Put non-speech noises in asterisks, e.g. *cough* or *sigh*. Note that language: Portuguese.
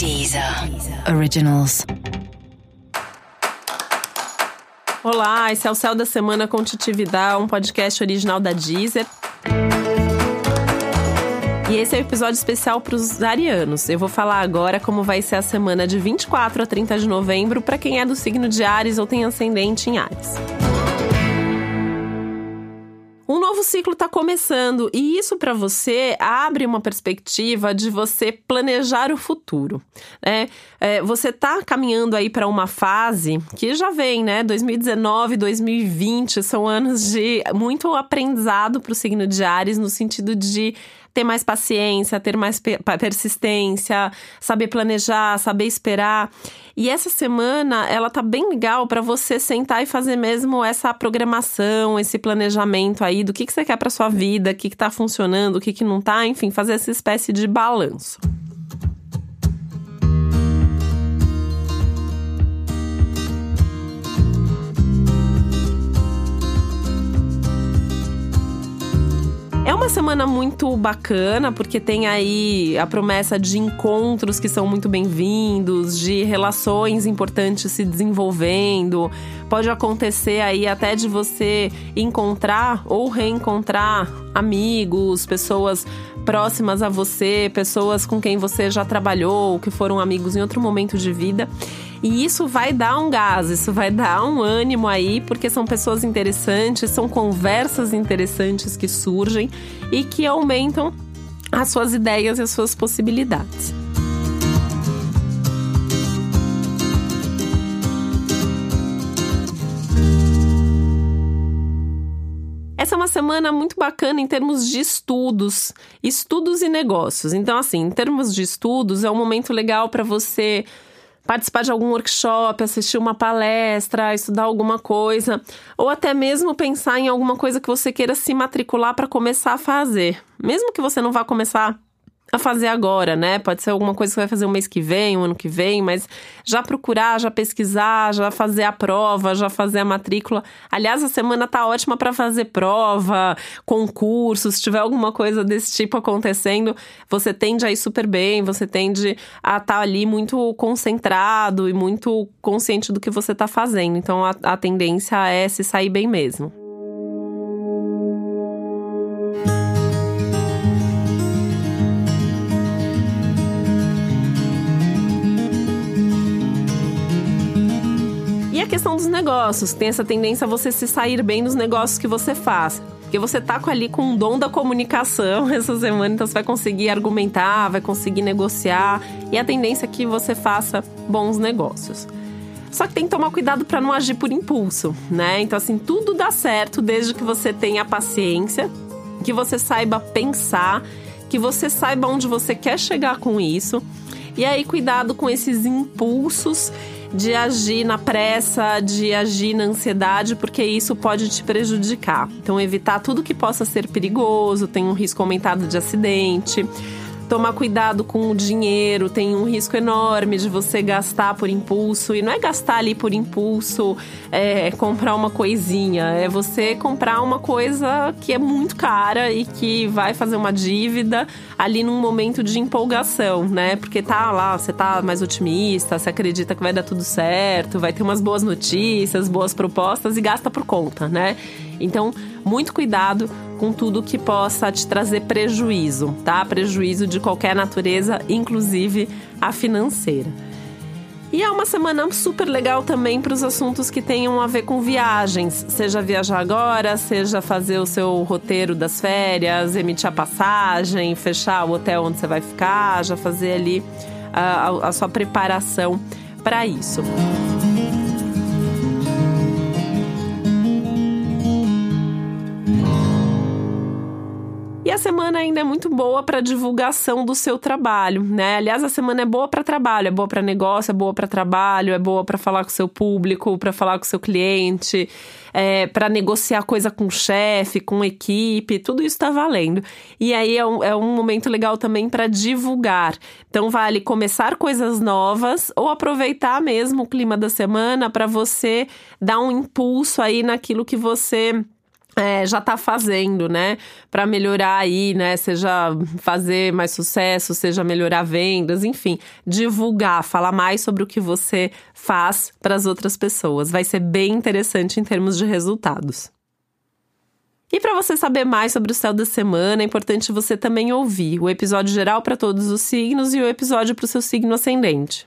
Deezer Originals. Olá, esse é o Céu da Semana com Titividade, um podcast original da Deezer. E esse é o um episódio especial para os arianos. Eu vou falar agora como vai ser a semana de 24 a 30 de novembro para quem é do signo de Ares ou tem ascendente em Ares. Novo ciclo está começando e isso para você abre uma perspectiva de você planejar o futuro. Né? É, você está caminhando aí para uma fase que já vem, né? 2019, 2020 são anos de muito aprendizado para o signo de Ares no sentido de ter mais paciência, ter mais persistência, saber planejar, saber esperar. E essa semana ela tá bem legal para você sentar e fazer mesmo essa programação, esse planejamento aí do que, que você quer para sua vida, o que, que tá funcionando, o que, que não tá, enfim, fazer essa espécie de balanço. Semana muito bacana, porque tem aí a promessa de encontros que são muito bem-vindos, de relações importantes se desenvolvendo. Pode acontecer aí até de você encontrar ou reencontrar amigos, pessoas próximas a você, pessoas com quem você já trabalhou, que foram amigos em outro momento de vida. E isso vai dar um gás, isso vai dar um ânimo aí, porque são pessoas interessantes, são conversas interessantes que surgem e que aumentam as suas ideias e as suas possibilidades. Essa é uma semana muito bacana em termos de estudos, estudos e negócios. Então, assim, em termos de estudos, é um momento legal para você participar de algum workshop, assistir uma palestra, estudar alguma coisa, ou até mesmo pensar em alguma coisa que você queira se matricular para começar a fazer. Mesmo que você não vá começar a fazer agora, né? Pode ser alguma coisa que você vai fazer um mês que vem, um ano que vem, mas já procurar, já pesquisar, já fazer a prova, já fazer a matrícula. Aliás, a semana tá ótima para fazer prova, concurso, se tiver alguma coisa desse tipo acontecendo, você tende a ir super bem, você tende a estar tá ali muito concentrado e muito consciente do que você tá fazendo. Então a, a tendência é se sair bem mesmo. Questão dos negócios, tem essa tendência a você se sair bem nos negócios que você faz. Porque você tá ali com o dom da comunicação *laughs* essa semana, então você vai conseguir argumentar, vai conseguir negociar, e a tendência é que você faça bons negócios. Só que tem que tomar cuidado para não agir por impulso, né? Então, assim, tudo dá certo desde que você tenha paciência, que você saiba pensar, que você saiba onde você quer chegar com isso. E aí, cuidado com esses impulsos de agir na pressa, de agir na ansiedade, porque isso pode te prejudicar. Então, evitar tudo que possa ser perigoso, tem um risco aumentado de acidente tomar cuidado com o dinheiro, tem um risco enorme de você gastar por impulso. E não é gastar ali por impulso, é comprar uma coisinha, é você comprar uma coisa que é muito cara e que vai fazer uma dívida ali num momento de empolgação, né? Porque tá lá, você tá mais otimista, você acredita que vai dar tudo certo, vai ter umas boas notícias, boas propostas e gasta por conta, né? Então, muito cuidado com tudo que possa te trazer prejuízo, tá? Prejuízo de qualquer natureza, inclusive a financeira. E é uma semana super legal também para os assuntos que tenham a ver com viagens, seja viajar agora, seja fazer o seu roteiro das férias, emitir a passagem, fechar o hotel onde você vai ficar, já fazer ali a, a sua preparação para isso. E semana ainda é muito boa para divulgação do seu trabalho, né? Aliás, a semana é boa para trabalho, é boa para negócio, é boa para trabalho, é boa para falar com seu público, para falar com seu cliente, é, para negociar coisa com chefe, com equipe, tudo isso está valendo. E aí é um, é um momento legal também para divulgar. Então, vale começar coisas novas ou aproveitar mesmo o clima da semana para você dar um impulso aí naquilo que você é, já tá fazendo, né? Para melhorar aí, né? Seja fazer mais sucesso, seja melhorar vendas, enfim, divulgar, falar mais sobre o que você faz para as outras pessoas. Vai ser bem interessante em termos de resultados. E para você saber mais sobre o céu da semana, é importante você também ouvir o episódio geral para todos os signos e o episódio para o seu signo ascendente.